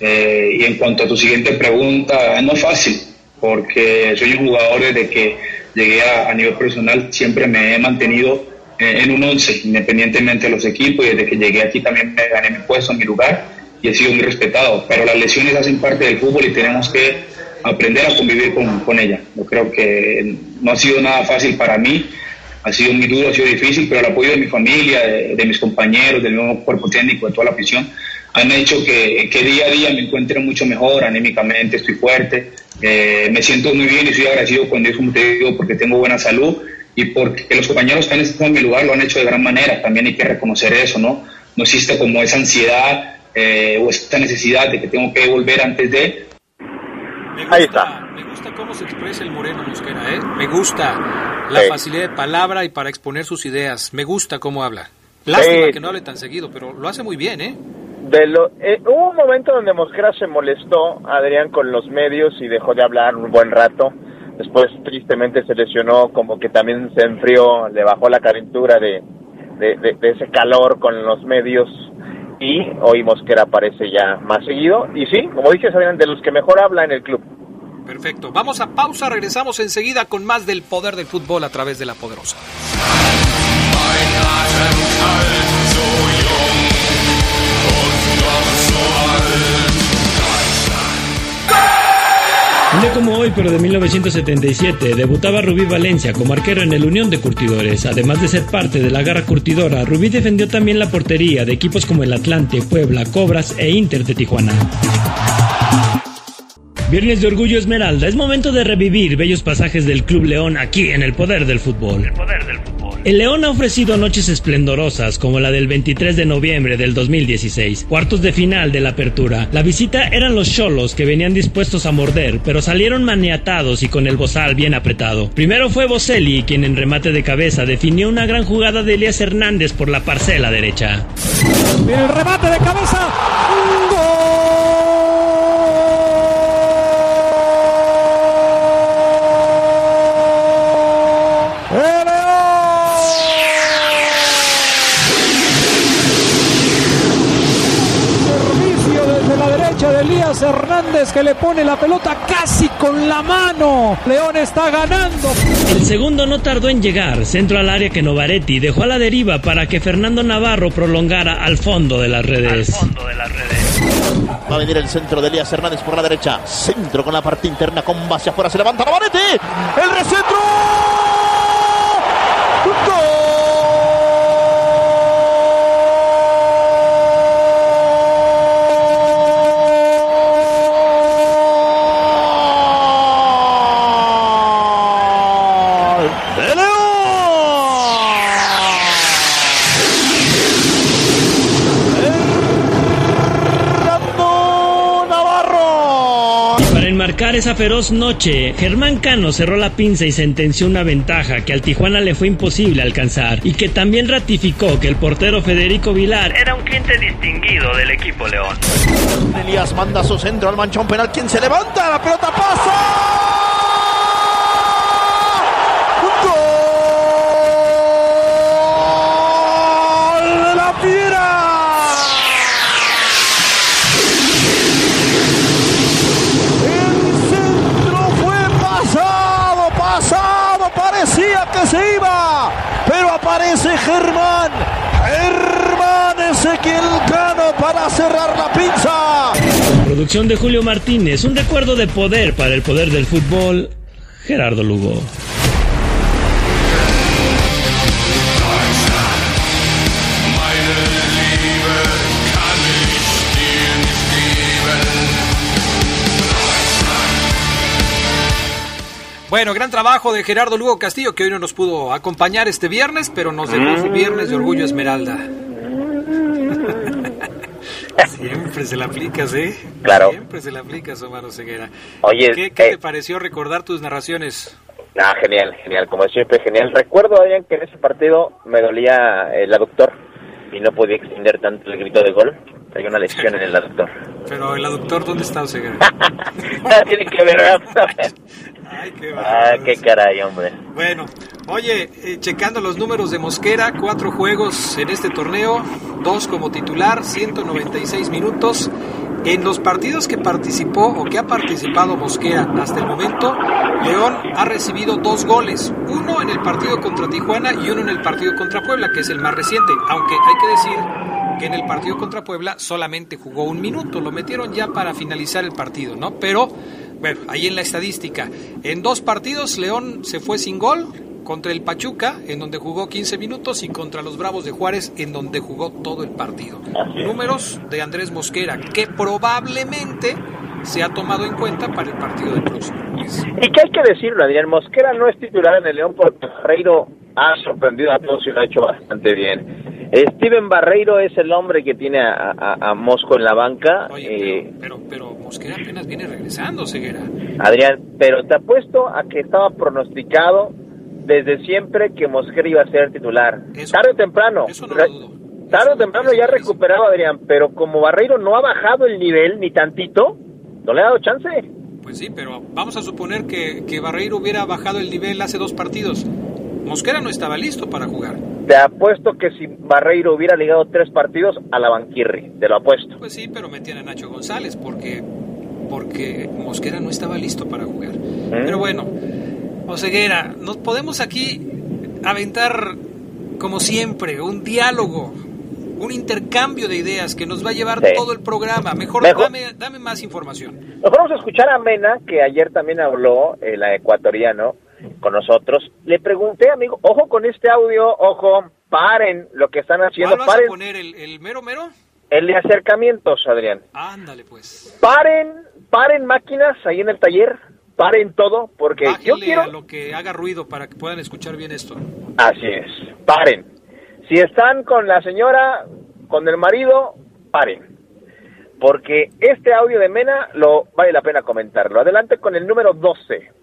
Eh, y en cuanto a tu siguiente pregunta, no es fácil, porque soy un jugador desde que llegué a, nivel profesional, siempre me he mantenido en un 11, independientemente de los equipos, y desde que llegué aquí también me gané mi puesto, mi lugar, y he sido muy respetado. Pero las lesiones hacen parte del fútbol y tenemos que aprender a convivir con, con ella. Yo creo que no ha sido nada fácil para mí, ha sido muy duro, ha sido difícil, pero el apoyo de mi familia, de, mis compañeros, del nuevo cuerpo técnico, de toda la afición, han hecho que, día a día me encuentre mucho mejor, anímicamente estoy fuerte, eh, me siento muy bien y soy agradecido con Dios, como te digo, porque tengo buena salud y porque los compañeros que han estado en mi lugar lo han hecho de gran manera, también hay que reconocer eso, ¿no? No existe como esa ansiedad eh, o esa necesidad de que tengo que volver antes de... Me gusta, Ahí está. Me gusta cómo se expresa el Moreno Mosquera, ¿eh? Me gusta la facilidad de palabra y para exponer sus ideas. Me gusta cómo habla. Lástima que no hable tan seguido, pero lo hace muy bien, ¿eh? De lo, eh, hubo un momento donde Mosquera se molestó, Adrián, con los medios y dejó de hablar un buen rato Después tristemente se lesionó, como que también se enfrió, le bajó la calentura de, de, ese calor con los medios y hoy Mosquera aparece ya más seguido. Y sí, como dices, de los que mejor habla en el club. Perfecto. Vamos a pausa, regresamos enseguida con más del poder del fútbol a través de la poderosa. Un día como hoy, pero de 1977, debutaba Rubí Valencia como arquero en el Unión de Curtidores. Además de ser parte de la garra curtidora, Rubí defendió también la portería de equipos como el Atlante, Puebla, Cobras e Inter de Tijuana. Viernes de Orgullo Esmeralda, es momento de revivir bellos pasajes del Club León aquí en el poder del fútbol. El poder del fútbol. El León ha ofrecido noches esplendorosas como la del 23 de noviembre del 2016, cuartos de final de la apertura. La visita eran los cholos que venían dispuestos a morder, pero salieron maniatados y con el bozal bien apretado. Primero fue Boselli quien en remate de cabeza definió una gran jugada de Elías Hernández por la parcela derecha. El remate de cabeza, derecha de Hernández que le pone la pelota casi con la mano. León está ganando. El segundo no tardó en llegar, centro al área que Novaretti dejó a la deriva para que Fernando Navarro prolongara al fondo de las redes. Va a venir el centro de Elías Hernández por la derecha. Centro con la parte interna con base afuera. Se levanta Navarrete. El recentro. Esa feroz noche, Germán Cano cerró la pinza y sentenció una ventaja que al Tijuana le fue imposible alcanzar y que también ratificó que el portero Federico Vilar era un cliente distinguido del equipo León. Elías manda su centro al manchón penal, quien se levanta, la pelota pasa. Se pero aparece Germán. Germán Ezequiel Cano para cerrar la pinza. Producción de Julio Martínez, un recuerdo de poder para el poder del fútbol. Gerardo Lugo. Bueno, gran trabajo de Gerardo Lugo Castillo, que hoy no nos pudo acompañar este viernes, pero nos dejó su viernes de Orgullo Esmeralda. Siempre se la aplicas, ¿eh? Claro. Siempre se la aplicas, Omar Ceguera. Oye, ¿qué, qué te pareció recordar tus narraciones? Ah, genial, genial, como siempre, genial. Recuerdo, Adrián, que en ese partido me dolía el aductor y no podía extender tanto el grito de gol. Hay una lesión en el aductor. Pero el aductor, ¿dónde está, Ceguera? Tiene que ver, Ay, qué, ah, qué caray, hombre. Bueno, oye, eh, checando los números de Mosquera, cuatro juegos en este torneo, dos como titular, 196 minutos. En los partidos que participó o que ha participado Mosquera hasta el momento, León ha recibido dos goles, uno en el partido contra Tijuana y uno en el partido contra Puebla, que es el más reciente, aunque hay que decir que en el partido contra Puebla solamente jugó un minuto, lo metieron ya para finalizar el partido, ¿no? Pero bueno, ahí en la estadística. En dos partidos León se fue sin gol contra el Pachuca, en donde jugó 15 minutos, y contra los Bravos de Juárez, en donde jugó todo el partido. Números de Andrés Mosquera, que probablemente se ha tomado en cuenta para el partido del próximo Y que hay que decirlo, Adrián, Mosquera no es titular en el León porque Ferreiro ha sorprendido a todos y lo ha hecho bastante bien. Steven Barreiro es el hombre que tiene a, Mosco en la banca. Eh, pero, pero, Mosquera apenas viene regresando, Ceguera. Adrián, pero te apuesto a que estaba pronosticado desde siempre que Mosquera iba a ser titular. tarde o temprano. Tarde o temprano ya recuperado Adrián, pero como Barreiro no ha bajado el nivel ni tantito, no le ha dado chance. Pues sí, pero vamos a suponer que, que Barreiro hubiera bajado el nivel hace dos partidos. Mosquera no estaba listo para jugar. Te apuesto que si Barreiro hubiera ligado tres partidos a la Banquirri, te lo apuesto. Pues sí, pero metían a Nacho González porque, porque Mosquera no estaba listo para jugar. ¿Mm? Pero bueno, Oseguera, nos podemos aquí aventar, como siempre, un diálogo, un intercambio de ideas que nos va a llevar todo el programa. Mejor, Dame, dame, más información. Nos vamos a escuchar a Mena, que ayer también habló, el la ecuatoriano, con nosotros. Le pregunté, amigo, ojo con este audio, ojo, paren lo que están haciendo. ¿Cuál vas paren. a poner el, mero mero? El de acercamientos, Adrián. Ándale, pues. Paren, paren máquinas ahí en el taller, paren todo, porque yo quiero... lo que haga ruido para que puedan escuchar bien esto. Así es, paren. Si están con la señora, con el marido, paren. Porque este audio de Mena lo vale la pena comentarlo. Adelante con el número 12.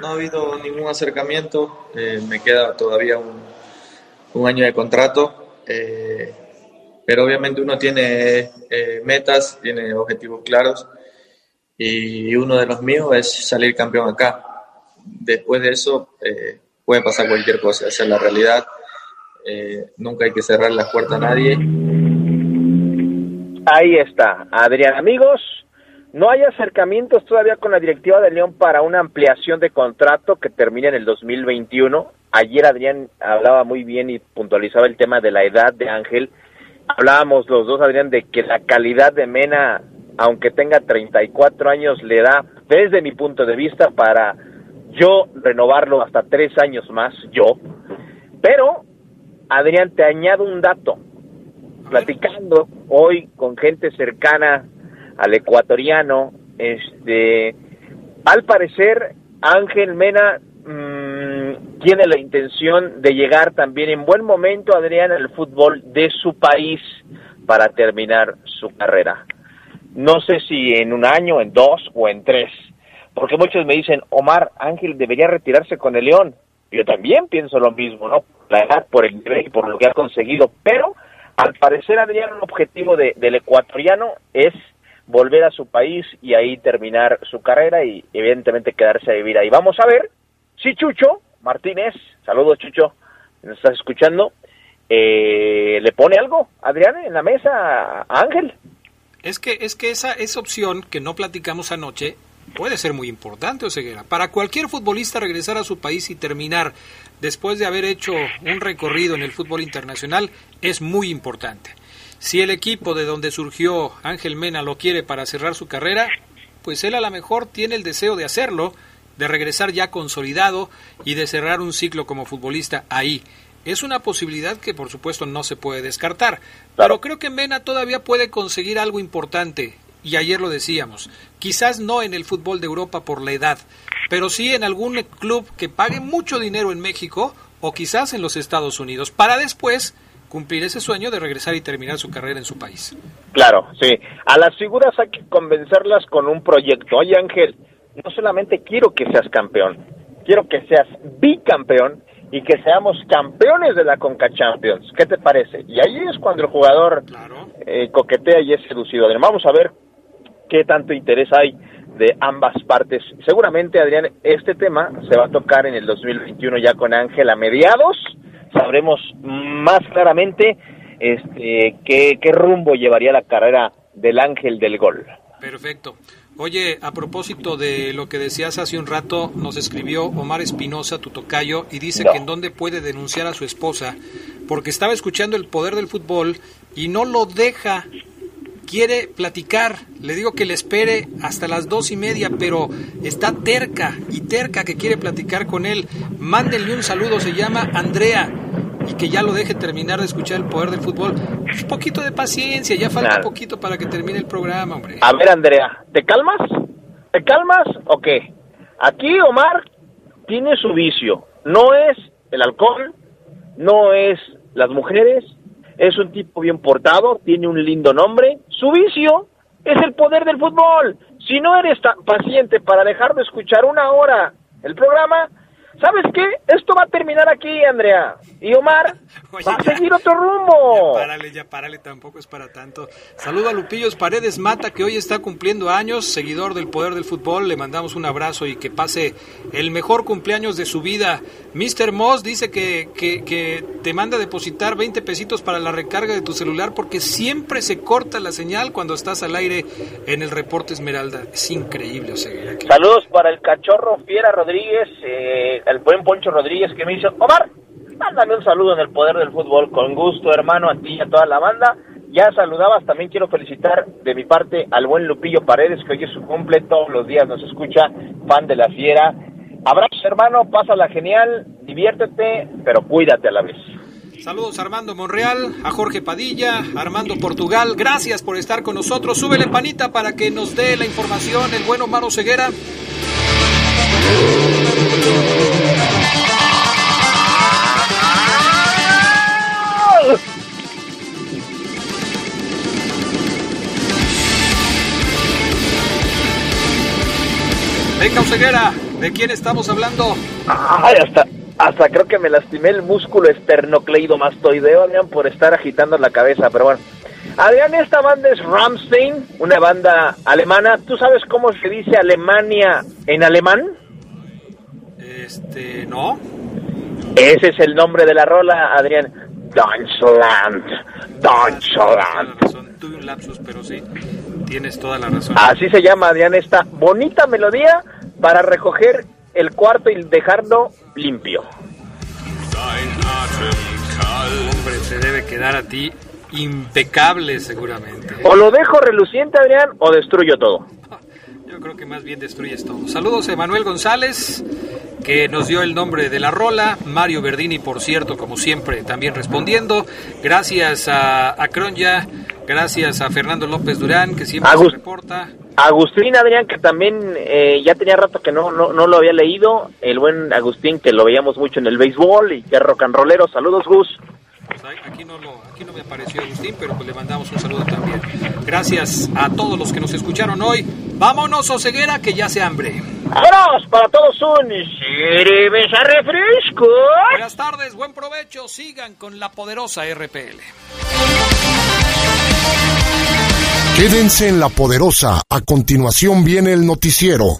No ha habido ningún acercamiento, eh, me queda todavía un, año de contrato, eh, pero obviamente uno tiene eh, metas, tiene objetivos claros y uno de los míos es salir campeón acá. Después de eso puede pasar cualquier cosa, esa es la realidad. nunca hay que cerrar la puerta a nadie. Ahí está, Adrián, amigos no hay acercamientos todavía con la directiva de León para una ampliación de contrato que termine en el 2021. Ayer Adrián hablaba muy bien y puntualizaba el tema de la edad de Ángel. Hablábamos los dos, Adrián, de que la calidad de Mena, aunque tenga 34 años, le da, desde mi punto de vista, para yo renovarlo hasta tres años más, yo. Pero, Adrián, te añado un dato. Platicando hoy con gente cercana al ecuatoriano, este, al parecer Ángel Mena mmm, tiene la intención de llegar también en buen momento, Adrián, al fútbol de su país para terminar su carrera. No sé si en un año, en dos o en tres, porque muchos me dicen, Omar, Ángel debería retirarse con el León. Yo también pienso lo mismo, ¿no? La por el y por lo que ha conseguido, pero al parecer, Adrián, un objetivo de, del ecuatoriano es volver a su país y ahí terminar su carrera y evidentemente quedarse a vivir ahí. Vamos a ver si Chucho Martínez, saludos Chucho, nos estás escuchando, eh, le pone algo, Adrián, en la mesa a Ángel. Es que, es que esa, esa opción que no platicamos anoche puede ser muy importante, Oseguera. Para cualquier futbolista regresar a su país y terminar después de haber hecho un recorrido en el fútbol internacional es muy importante. Si el equipo de donde surgió Ángel Mena lo quiere para cerrar su carrera, pues él a lo mejor tiene el deseo de hacerlo, de regresar ya consolidado y de cerrar un ciclo como futbolista ahí. Es una posibilidad que por supuesto no se puede descartar, pero creo que Mena todavía puede conseguir algo importante, y ayer lo decíamos, quizás no en el fútbol de Europa por la edad, pero sí en algún club que pague mucho dinero en México o quizás en los Estados Unidos, para después cumplir ese sueño de regresar y terminar su carrera en su país. Claro, sí. A las figuras hay que convencerlas con un proyecto. Oye Ángel, no solamente quiero que seas campeón, quiero que seas bicampeón y que seamos campeones de la Conca Champions. ¿Qué te parece? Y ahí es cuando el jugador eh, coquetea y es seducido. Vamos a ver qué tanto interés hay de ambas partes. Seguramente, Adrián, este tema se va a tocar en el 2021 ya con Ángel a mediados sabremos más claramente este, qué, qué rumbo llevaría la carrera del ángel del gol. Perfecto. Oye, a propósito de lo que decías hace un rato, nos escribió Omar Espinosa, tu tocayo, y dice que en dónde puede denunciar a su esposa, porque estaba escuchando el poder del fútbol y no lo deja, quiere platicar, le digo que le espere hasta las dos y media, pero está terca y terca que quiere platicar con él. Mándenle un saludo, se llama Andrea y que ya lo deje terminar de escuchar el poder del fútbol. Un poquito de paciencia, ya falta poquito para que termine el programa, hombre. A ver, Andrea, ¿te calmas? ¿Te calmas o qué? Aquí Omar tiene su vicio. No es el alcohol, no es las mujeres, es un tipo bien portado, tiene un lindo nombre. Su vicio es el poder del fútbol. Si no eres tan paciente para dejar de escuchar una hora el programa, ¿Sabes qué? Esto va a terminar aquí, Andrea. Y Omar va a seguir otro rumbo. Ya párale, ya párale, tampoco es para tanto. Saludo a Lupillos Paredes Mata, que hoy está cumpliendo años, seguidor del poder del fútbol. Le mandamos un abrazo y que pase el mejor cumpleaños de su vida. Mr. Moss dice que, que, que te manda a depositar 20 pesitos para la recarga de tu celular porque siempre se corta la señal cuando estás al aire en el reporte Esmeralda. Es increíble, o sea, Saludos para el cachorro Fiera Rodríguez. Eh, el buen Poncho Rodríguez que me dice, Omar, mándame un saludo en el poder del fútbol, con gusto hermano, a ti y a toda la banda. Ya saludabas, también quiero felicitar de mi parte al buen Lupillo Paredes, que hoy es su cumple, todos los días nos escucha, fan de la fiera. Abrazo hermano, pásala genial, diviértete, pero cuídate a la vez. Saludos a Armando Monreal, a Jorge Padilla, Armando Portugal. Gracias por estar con nosotros. Súbele panita para que nos dé la información el bueno Maro Ceguera. Venga, Oseguera, ¿de quién estamos hablando? Ay, hasta, hasta creo que me lastimé el músculo esternocleidomastoideo, Adrián, por estar agitando la cabeza, pero bueno. Adrián, esta banda es Ramstein, una banda alemana. ¿Tú sabes cómo se dice Alemania en alemán? Este, no. Ese es el nombre de la rola, Adrián. Deutschland, Nonchalant. Tuve un lapsus, pero sí, tienes toda la razón. Así se llama, Adrián, esta bonita melodía para recoger el cuarto y dejarlo limpio. Hombre, te debe quedar a ti impecable seguramente. O lo dejo reluciente, Adrián, o destruyo todo. Yo creo que más bien destruyes todo. Saludos a Emanuel González, que nos dio el nombre de la rola. Mario Verdini, por cierto, como siempre, también respondiendo. Gracias a, a Cronja, gracias a Fernando López Durán, que siempre se reporta. Agustín Adrián, que también eh, ya tenía rato que no, no, no lo había leído. El buen Agustín, que lo veíamos mucho en el béisbol y que rock and rollero. Saludos, Gus. Pues aquí no, lo, aquí no me apareció Agustín, pero pues le mandamos un saludo también. Gracias a todos los que nos escucharon hoy. Vámonos, Oseguera, que ya se hambre. ¡Vámonos! Para todos un cerveza refresco. Buenas tardes, buen provecho. Sigan con la poderosa RPL. Quédense en la poderosa. A continuación viene el noticiero.